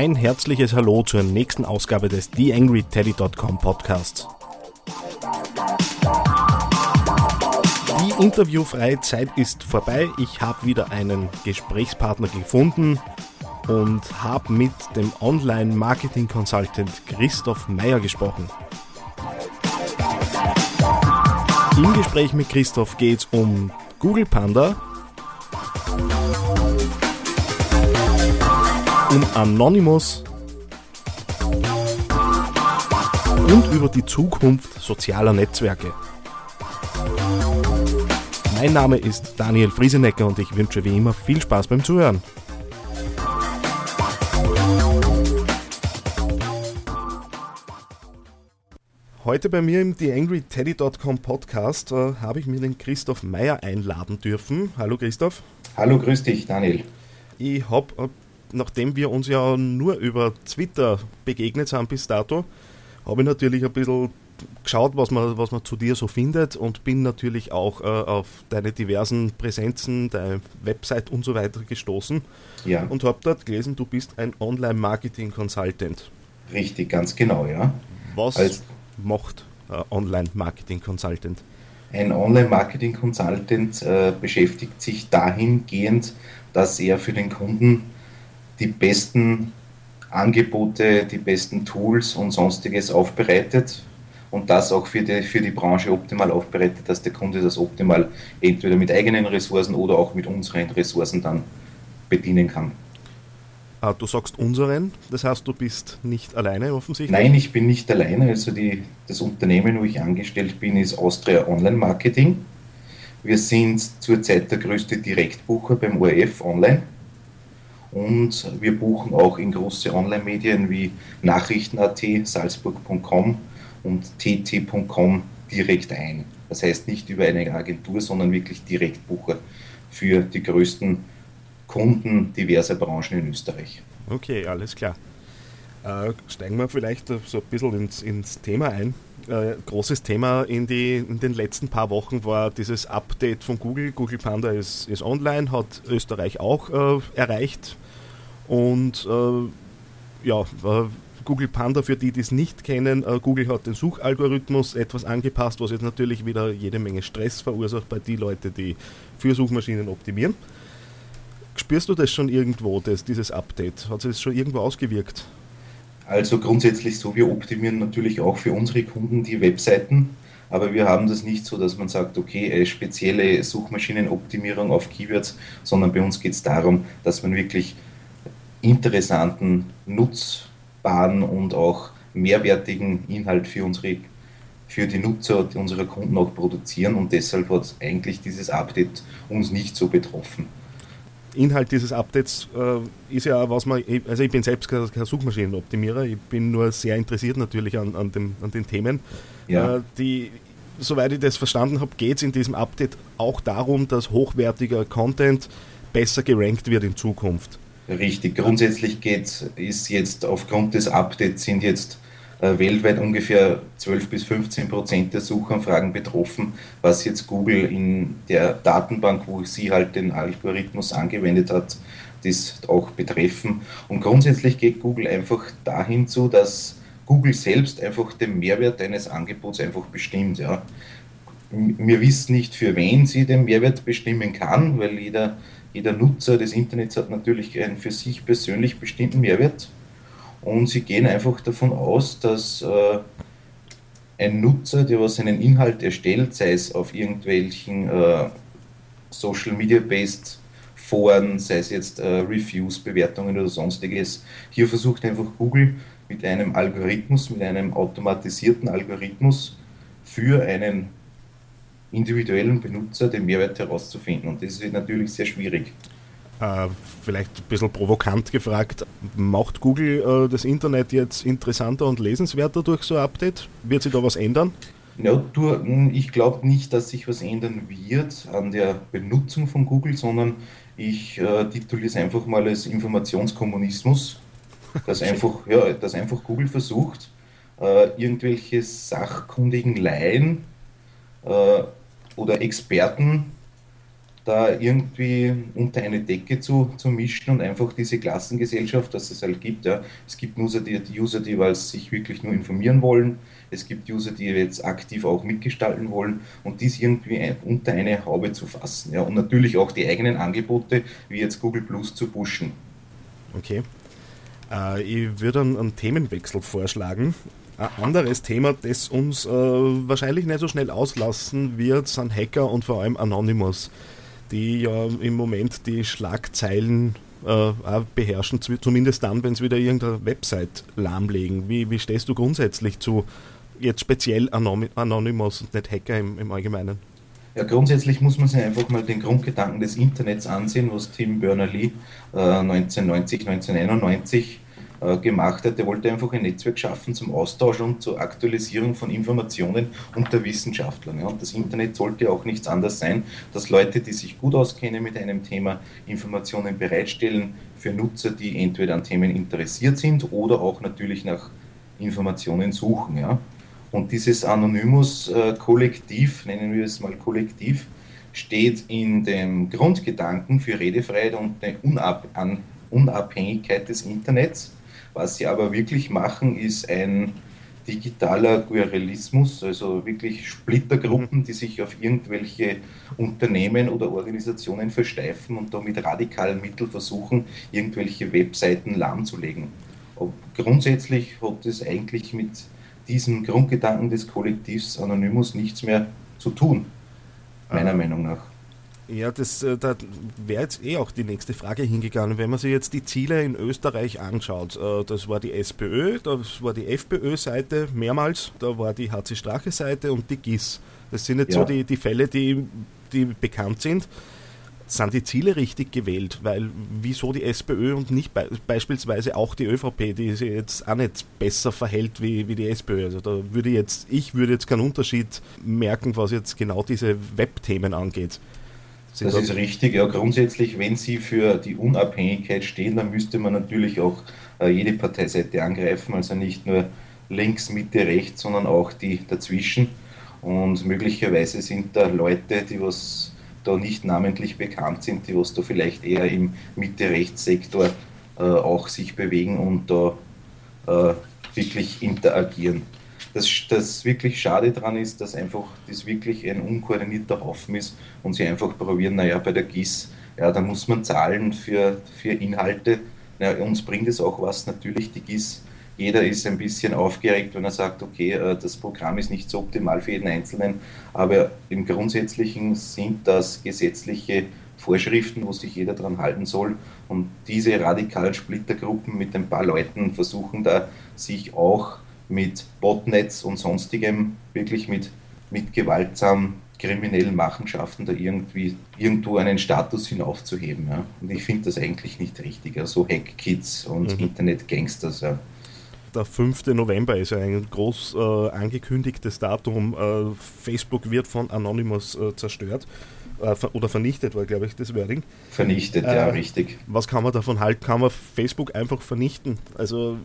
Ein herzliches Hallo zur nächsten Ausgabe des TheAngryTeddy.com Podcasts. Die interviewfreie Zeit ist vorbei. Ich habe wieder einen Gesprächspartner gefunden und habe mit dem Online-Marketing-Consultant Christoph Meyer gesprochen. Im Gespräch mit Christoph geht es um Google Panda, um Anonymous und über die Zukunft sozialer Netzwerke. Mein Name ist Daniel Friesenecker und ich wünsche wie immer viel Spaß beim Zuhören. Heute bei mir im TheAngryTeddy.com Podcast äh, habe ich mir den Christoph Meyer einladen dürfen. Hallo Christoph. Hallo, grüß dich, Daniel. Ich habe, äh, nachdem wir uns ja nur über Twitter begegnet sind bis dato, habe ich natürlich ein bisschen geschaut, was man, was man zu dir so findet und bin natürlich auch äh, auf deine diversen Präsenzen, deine Website und so weiter gestoßen Ja, und habe dort gelesen, du bist ein Online-Marketing-Consultant. richtig, ganz genau, ja. Was Als- macht äh, Online-Marketing-Consultant? Ein Online-Marketing-Consultant äh, beschäftigt sich dahingehend, dass er für den Kunden die besten Angebote, die besten Tools und sonstiges aufbereitet und das auch für die, für die Branche optimal aufbereitet, dass der Kunde das optimal entweder mit eigenen Ressourcen oder auch mit unseren Ressourcen dann bedienen kann. Ah, du sagst unseren, das heißt, du bist nicht alleine offensichtlich? Nein, ich bin nicht alleine. Also die, das Unternehmen, wo ich angestellt bin, ist Austria Online Marketing. Wir sind zurzeit der größte Direktbucher beim ORF Online. Und wir buchen auch in große Online-Medien wie Nachrichten.at, Salzburg.com und tt.com direkt ein. Das heißt nicht über eine Agentur, sondern wirklich Direktbucher für die größten Kunden diverser Branchen in Österreich. Okay, alles klar. Äh, steigen wir vielleicht so ein bisschen ins, ins Thema ein. Äh, großes Thema in, die, in den letzten paar Wochen war dieses Update von Google. Google Panda ist, ist online, hat Österreich auch äh, erreicht. Und äh, ja, äh, Google Panda, für die, die es nicht kennen, äh, Google hat den Suchalgorithmus etwas angepasst, was jetzt natürlich wieder jede Menge Stress verursacht bei den Leuten, die für Suchmaschinen optimieren. Spürst du das schon irgendwo, das, dieses Update? Hat sich das schon irgendwo ausgewirkt? Also grundsätzlich so, wir optimieren natürlich auch für unsere Kunden die Webseiten, aber wir haben das nicht so, dass man sagt, okay, eine spezielle Suchmaschinenoptimierung auf Keywords, sondern bei uns geht es darum, dass man wirklich interessanten, nutzbaren und auch mehrwertigen Inhalt für unsere für die Nutzer unserer Kunden auch produzieren und deshalb hat eigentlich dieses Update uns nicht so betroffen. Inhalt dieses Updates äh, ist ja, was man, also ich bin selbst kein, kein Suchmaschinenoptimierer, ich bin nur sehr interessiert natürlich an, an, dem, an den Themen. Ja. Äh, die, soweit ich das verstanden habe, geht es in diesem Update auch darum, dass hochwertiger Content besser gerankt wird in Zukunft. Richtig, grundsätzlich geht, ist jetzt aufgrund des Updates sind jetzt weltweit ungefähr 12 bis 15 Prozent der Suchanfragen betroffen, was jetzt Google in der Datenbank, wo sie halt den Algorithmus angewendet hat, das auch betreffen. Und grundsätzlich geht Google einfach dahin zu, dass Google selbst einfach den Mehrwert eines Angebots einfach bestimmt. Ja. Wir wissen nicht, für wen sie den Mehrwert bestimmen kann, weil jeder, jeder Nutzer des Internets hat natürlich einen für sich persönlich bestimmten Mehrwert. Und sie gehen einfach davon aus, dass äh, ein Nutzer, der was einen Inhalt erstellt, sei es auf irgendwelchen äh, Social Media based Foren, sei es jetzt äh, Reviews, Bewertungen oder sonstiges, hier versucht einfach Google mit einem Algorithmus, mit einem automatisierten Algorithmus für einen individuellen Benutzer den Mehrwert herauszufinden. Und das ist natürlich sehr schwierig. Äh, vielleicht ein bisschen provokant gefragt, macht Google äh, das Internet jetzt interessanter und lesenswerter durch so ein Update? Wird sich da was ändern? Ja, du, hm, ich glaube nicht, dass sich was ändern wird an der Benutzung von Google, sondern ich äh, tituliere es einfach mal als Informationskommunismus, dass einfach, ja, dass einfach Google versucht, äh, irgendwelche sachkundigen Laien äh, oder Experten da irgendwie unter eine Decke zu, zu mischen und einfach diese Klassengesellschaft, dass es halt gibt. Ja. Es gibt User, die, User, die weil sich wirklich nur informieren wollen. Es gibt User, die jetzt aktiv auch mitgestalten wollen und dies irgendwie unter eine Haube zu fassen. Ja. Und natürlich auch die eigenen Angebote, wie jetzt Google Plus, zu pushen. Okay. Äh, ich würde einen, einen Themenwechsel vorschlagen. Ein anderes Thema, das uns äh, wahrscheinlich nicht so schnell auslassen wird, sind Hacker und vor allem Anonymous die ja im Moment die Schlagzeilen äh, beherrschen, zumindest dann, wenn sie wieder irgendeine Website lahmlegen. Wie, wie stehst du grundsätzlich zu jetzt speziell Anonymous und nicht Hacker im, im Allgemeinen? Ja, grundsätzlich muss man sich einfach mal den Grundgedanken des Internets ansehen, was Tim Berners-Lee äh, 1990, 1991 äh, gemacht hat. Er wollte einfach ein Netzwerk schaffen zum Austausch und zur Aktualisierung von Informationen unter Wissenschaftlern. Ja. Und das Internet sollte auch nichts anderes sein, dass Leute, die sich gut auskennen mit einem Thema, Informationen bereitstellen für Nutzer, die entweder an Themen interessiert sind oder auch natürlich nach Informationen suchen. Ja. Und dieses Anonymous-Kollektiv, nennen wir es mal Kollektiv, steht in dem Grundgedanken für Redefreiheit und eine Unabhängigkeit des Internets was sie aber wirklich machen, ist ein digitaler Guerrillismus, also wirklich Splittergruppen, die sich auf irgendwelche Unternehmen oder Organisationen versteifen und da mit radikalen Mitteln versuchen, irgendwelche Webseiten lahmzulegen. Aber grundsätzlich hat es eigentlich mit diesem Grundgedanken des Kollektivs Anonymous nichts mehr zu tun, meiner Meinung nach. Ja, das, äh, da wäre jetzt eh auch die nächste Frage hingegangen. Wenn man sich jetzt die Ziele in Österreich anschaut, äh, das war die SPÖ, das war die FPÖ-Seite mehrmals, da war die HC Strache-Seite und die GIS. Das sind jetzt ja. so die, die Fälle, die, die bekannt sind. Sind die Ziele richtig gewählt? Weil wieso die SPÖ und nicht be beispielsweise auch die ÖVP, die sich jetzt auch nicht besser verhält wie, wie die SPÖ? Also da würde jetzt, ich würde jetzt keinen Unterschied merken, was jetzt genau diese Webthemen angeht. Das ist richtig. Ja, grundsätzlich, wenn Sie für die Unabhängigkeit stehen, dann müsste man natürlich auch äh, jede Parteiseite angreifen, also nicht nur links, Mitte, rechts, sondern auch die dazwischen. Und möglicherweise sind da Leute, die was da nicht namentlich bekannt sind, die was da vielleicht eher im Mitte-Rechts-Sektor äh, auch sich bewegen und da äh, wirklich interagieren das, das wirklich schade daran ist, dass einfach das wirklich ein unkoordinierter Haufen ist und sie einfach probieren, naja, bei der GIS, ja, da muss man zahlen für, für Inhalte. Naja, uns bringt es auch was, natürlich die GIS. Jeder ist ein bisschen aufgeregt, wenn er sagt, okay, äh, das Programm ist nicht so optimal für jeden Einzelnen, aber im Grundsätzlichen sind das gesetzliche Vorschriften, wo sich jeder daran halten soll. Und diese radikalen Splittergruppen mit ein paar Leuten versuchen da sich auch mit Botnets und sonstigem, wirklich mit, mit gewaltsamen kriminellen Machenschaften da irgendwie irgendwo einen Status hinaufzuheben. Ja. Und ich finde das eigentlich nicht richtig. Ja. So Hackkids und mhm. Internet-Gangsters. Ja. Der 5. November ist ein groß äh, angekündigtes Datum. Äh, Facebook wird von Anonymous äh, zerstört äh, oder vernichtet war, glaube ich, das Wording. Vernichtet, ja, äh, richtig. Was kann man davon halten? Kann man Facebook einfach vernichten? Also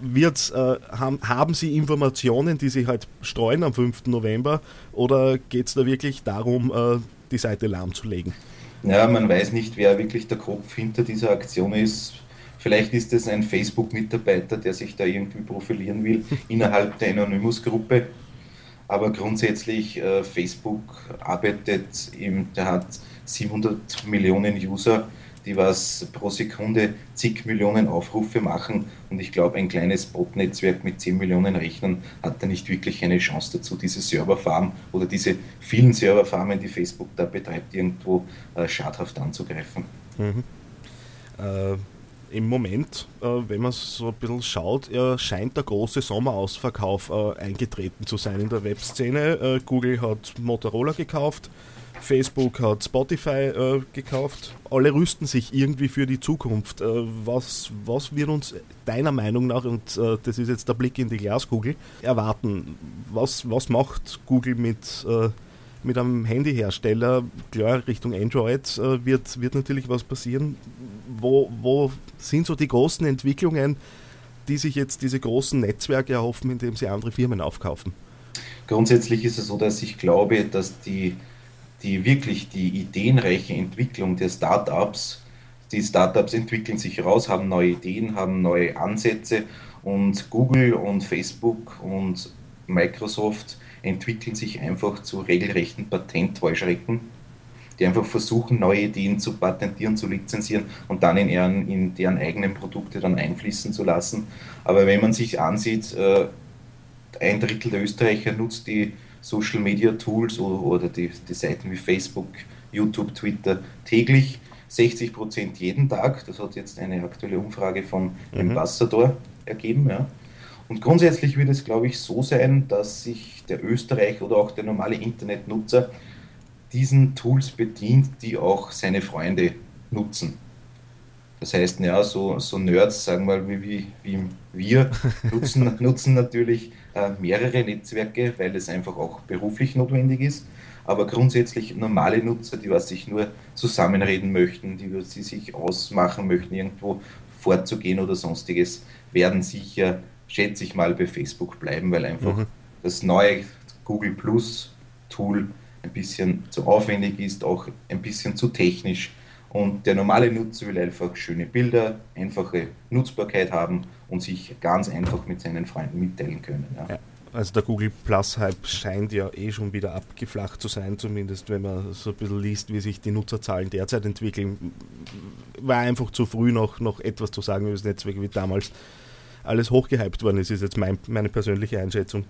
wird's, äh, haben, haben Sie Informationen, die Sie halt streuen am 5. November oder geht es da wirklich darum, äh, die Seite lahmzulegen? Ja, man weiß nicht, wer wirklich der Kopf hinter dieser Aktion ist. Vielleicht ist es ein Facebook-Mitarbeiter, der sich da irgendwie profilieren will innerhalb der Anonymous-Gruppe aber grundsätzlich äh, Facebook arbeitet, im, der hat 700 Millionen User, die was pro Sekunde zig Millionen Aufrufe machen und ich glaube, ein kleines Bot-Netzwerk mit 10 Millionen Rechnern hat da nicht wirklich eine Chance dazu, diese Serverfarm oder diese vielen Serverfarmen, die Facebook da betreibt, irgendwo äh, schadhaft anzugreifen. Mhm. Äh im Moment, äh, wenn man so ein bisschen schaut, äh, scheint der große Sommerausverkauf äh, eingetreten zu sein in der Webszene. Äh, Google hat Motorola gekauft, Facebook hat Spotify äh, gekauft. Alle rüsten sich irgendwie für die Zukunft. Äh, was, was wird uns deiner Meinung nach, und das ist jetzt der Blick in die Glaskugel, erwarten? Was, was macht Google mit mit einem Handyhersteller, klar, Richtung Android äh, wird, wird natürlich was passieren. Wo, wo sind so die großen Entwicklungen, die sich jetzt diese großen Netzwerke erhoffen, indem sie andere Firmen aufkaufen? Grundsätzlich ist es so, dass ich glaube, dass die, die wirklich die ideenreiche Entwicklung der Startups, die Startups entwickeln sich raus, haben neue Ideen, haben neue Ansätze und Google und Facebook und Microsoft entwickeln sich einfach zu regelrechten Patentheuschrecken, die einfach versuchen, neue Ideen zu patentieren, zu lizenzieren und dann in deren, in deren eigenen Produkte dann einfließen zu lassen. Aber wenn man sich ansieht, äh, ein Drittel der Österreicher nutzt die Social Media Tools oder, die, die Seiten wie Facebook, YouTube, Twitter täglich. 60 Prozent jeden Tag. Das hat jetzt eine aktuelle Umfrage von mhm. Ambassador ergeben. Ja. Und grundsätzlich wird es, glaube ich, so sein, dass sich der Österreicher oder auch der normale Internetnutzer diesen Tools bedient, die auch seine Freunde nutzen. Das heißt, ja, so, so Nerds, sagen wir mal, wie, wie, wie wir, nutzen, nutzen natürlich äh, mehrere Netzwerke, weil es einfach auch beruflich notwendig ist. Aber grundsätzlich normale Nutzer, die was sich nur zusammenreden möchten, die was sie sich ausmachen möchten, irgendwo vorzugehen oder sonstiges, werden sicher schätze ich mal, bei Facebook bleiben, weil einfach mhm. das neue Google Plus Tool ein bisschen zu aufwendig ist, auch ein bisschen zu technisch. Und der normale Nutzer will einfach schöne Bilder, einfache Nutzbarkeit haben und sich ganz einfach mit seinen Freunden mitteilen können. Ja. Ja, also der Google Plus Hype scheint ja eh schon wieder abgeflacht zu sein, zumindest wenn man so ein bisschen liest, wie sich die Nutzerzahlen derzeit entwickeln. War einfach zu früh noch, noch etwas zu sagen über das Netzwerk wie damals alles hochgehypt worden ist, ist jetzt mein, meine persönliche Einschätzung.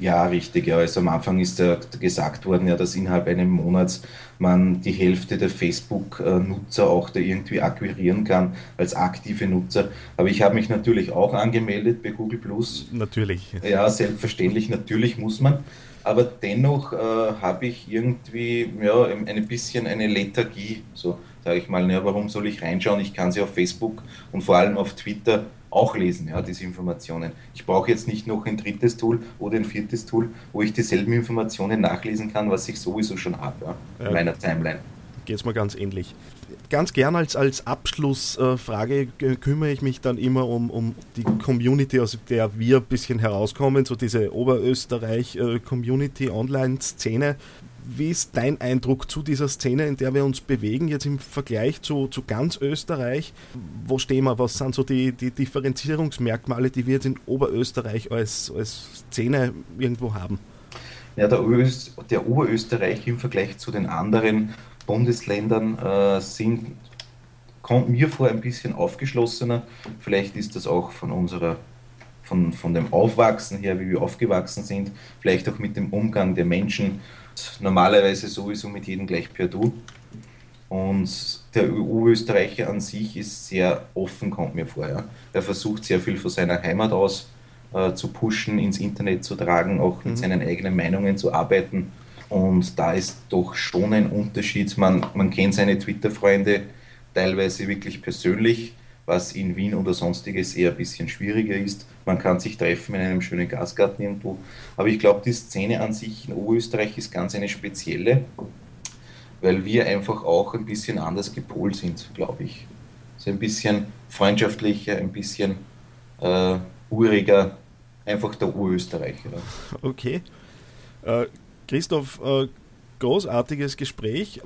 Ja, richtig. Ja. Also am Anfang ist ja gesagt worden, ja, dass innerhalb eines Monats man die Hälfte der Facebook-Nutzer auch da irgendwie akquirieren kann als aktive Nutzer. Aber ich habe mich natürlich auch angemeldet bei Google Plus. Natürlich. Ja, selbstverständlich, natürlich muss man. Aber dennoch äh, habe ich irgendwie ja, ein bisschen eine Lethargie. So sage ich mal, ja, warum soll ich reinschauen? Ich kann sie auf Facebook und vor allem auf Twitter auch lesen, ja, diese Informationen. Ich brauche jetzt nicht noch ein drittes Tool oder ein viertes Tool, wo ich dieselben Informationen nachlesen kann, was ich sowieso schon habe ja, in ja. meiner Timeline. Geht es mir ganz ähnlich. Ganz gern als, als Abschlussfrage äh, kümmere ich mich dann immer um, um die Community, aus der wir ein bisschen herauskommen, so diese Oberösterreich-Community, äh, Online-Szene. Wie ist dein Eindruck zu dieser Szene, in der wir uns bewegen, jetzt im Vergleich zu, zu ganz Österreich? Wo stehen wir? Was sind so die, die Differenzierungsmerkmale, die wir jetzt in Oberösterreich als, als Szene irgendwo haben? Ja, der, Oberöst, der Oberösterreich im Vergleich zu den anderen Bundesländern äh, sind, kommt mir vor ein bisschen aufgeschlossener. Vielleicht ist das auch von unserer von, von dem Aufwachsen her, wie wir aufgewachsen sind, vielleicht auch mit dem Umgang der Menschen normalerweise sowieso mit jedem gleich per Du. Und der EU-Österreicher an sich ist sehr offen, kommt mir vor. Ja. Er versucht sehr viel von seiner Heimat aus äh, zu pushen, ins Internet zu tragen, auch mit mhm. seinen eigenen Meinungen zu arbeiten. Und da ist doch schon ein Unterschied. Man, man kennt seine Twitter-Freunde teilweise wirklich persönlich, was in Wien oder sonstiges eher ein bisschen schwieriger ist. Man kann sich treffen in einem schönen Gasgarten irgendwo. Aber ich glaube, die Szene an sich in Oberösterreich ist ganz eine spezielle, weil wir einfach auch ein bisschen anders gepolt sind, glaube ich. So ein bisschen freundschaftlicher, ein bisschen äh, uriger, einfach der Urösterreicher. Okay. Äh, Christoph, äh, großartiges Gespräch.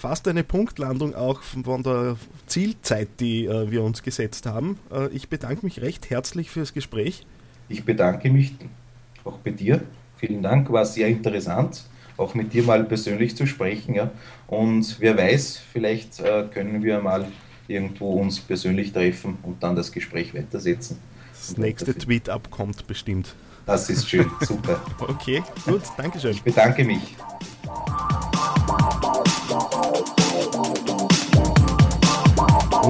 Fast eine Punktlandung auch von der Zielzeit, die äh, wir uns gesetzt haben. Äh, ich bedanke mich recht herzlich fürs Gespräch. Ich bedanke mich auch bei dir. Vielen Dank, war sehr interessant, auch mit dir mal persönlich zu sprechen. Ja. Und wer weiß, vielleicht äh, können wir mal irgendwo uns persönlich treffen und dann das Gespräch weitersetzen. Das nächste Tweet-Up kommt bestimmt. Das ist schön, super. okay, gut, danke schön. Ich bedanke mich.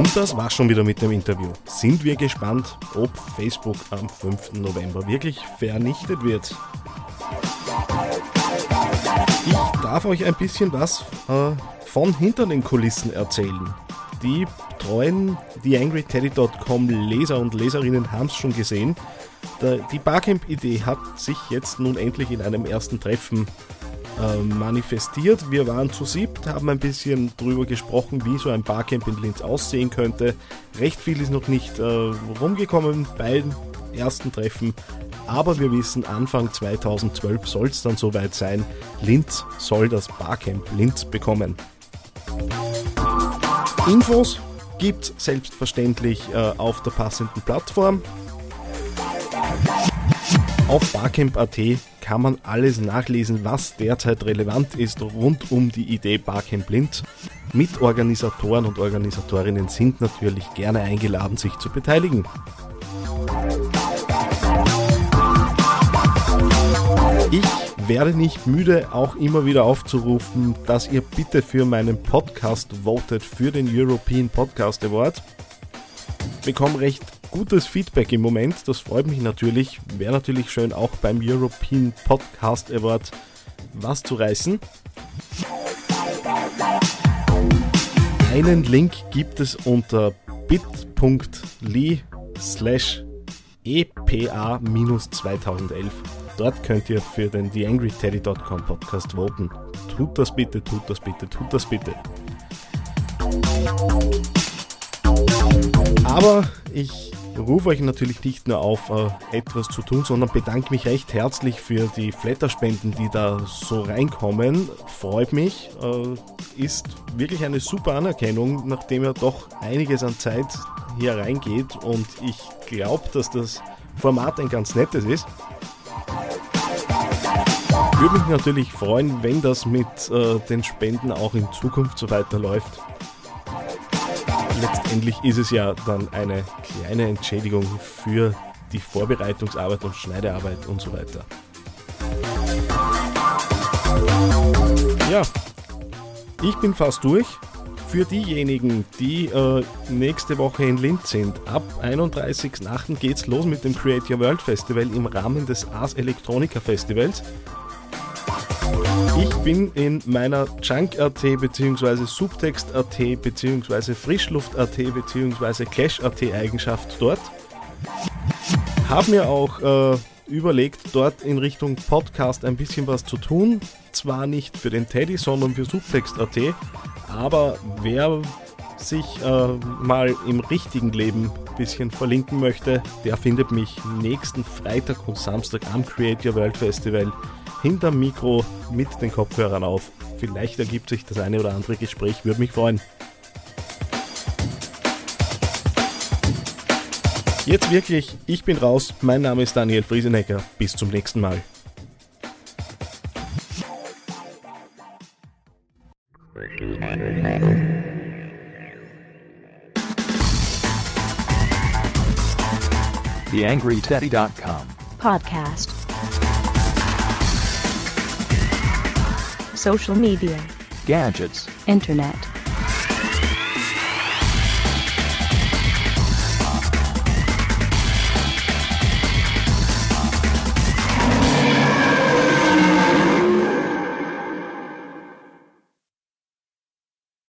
Und das war's schon wieder mit dem Interview. Sind wir gespannt, ob Facebook am 5. November wirklich vernichtet wird. Ich darf euch ein bisschen was äh, von hinter den Kulissen erzählen. Die treuen TheAngryTeddy.com Leser und Leserinnen haben es schon gesehen. Die Barcamp-Idee hat sich jetzt nun endlich in einem ersten Treffen äh, manifestiert. Wir waren zu siebt, haben ein bisschen drüber gesprochen, wie so ein Barcamp in Linz aussehen könnte. Recht viel ist noch nicht äh, rumgekommen bei den ersten Treffen, aber wir wissen, Anfang 2012 soll es dann soweit sein. Linz soll das Barcamp Linz bekommen. Infos gibt es selbstverständlich äh, auf der passenden Plattform. Auf barcamp.at kann man alles nachlesen, was derzeit relevant ist rund um die Idee Barcamp Blind. Mitorganisatoren und Organisatorinnen sind natürlich gerne eingeladen, sich zu beteiligen. Ich werde nicht müde, auch immer wieder aufzurufen, dass ihr bitte für meinen Podcast votet für den European Podcast Award. Ich bekomme recht gutes Feedback im Moment, das freut mich natürlich. Wäre natürlich schön, auch beim European Podcast Award was zu reißen. Einen Link gibt es unter bit.ly slash epa-2011. Dort könnt ihr für den TheAngryTeddy.com Podcast voten. Tut das bitte, tut das bitte, tut das bitte. Aber ich rufe euch natürlich nicht nur auf, äh, etwas zu tun, sondern bedanke mich recht herzlich für die Flatterspenden, die da so reinkommen. Freut mich, äh, ist wirklich eine super Anerkennung, nachdem ja doch einiges an Zeit hier reingeht und ich glaube, dass das Format ein ganz nettes ist. Würde mich natürlich freuen, wenn das mit äh, den Spenden auch in Zukunft so weiterläuft. Letztendlich ist es ja dann eine kleine Entschädigung für die Vorbereitungsarbeit und Schneidearbeit und so weiter. Ja, ich bin fast durch. Für diejenigen, die äh, nächste Woche in Linz sind, ab 31.08. geht's los mit dem Create Your World Festival im Rahmen des Ars Electronica Festivals. Ich bin in meiner Junk.at bzw. Subtext.at bzw. Frischluft.at bzw. Clash.at Eigenschaft dort. Habe mir auch äh, überlegt, dort in Richtung Podcast ein bisschen was zu tun. Zwar nicht für den Teddy, sondern für Subtext.at. Aber wer sich äh, mal im richtigen Leben ein bisschen verlinken möchte, der findet mich nächsten Freitag und Samstag am Create Your World Festival hinterm Mikro mit den Kopfhörern auf. Vielleicht ergibt sich das eine oder andere Gespräch, würde mich freuen. Jetzt wirklich, ich bin raus. Mein Name ist Daniel Friesenecker. Bis zum nächsten Mal. TheAngryTeddy.com Podcast. Social media. Gadgets. Internet.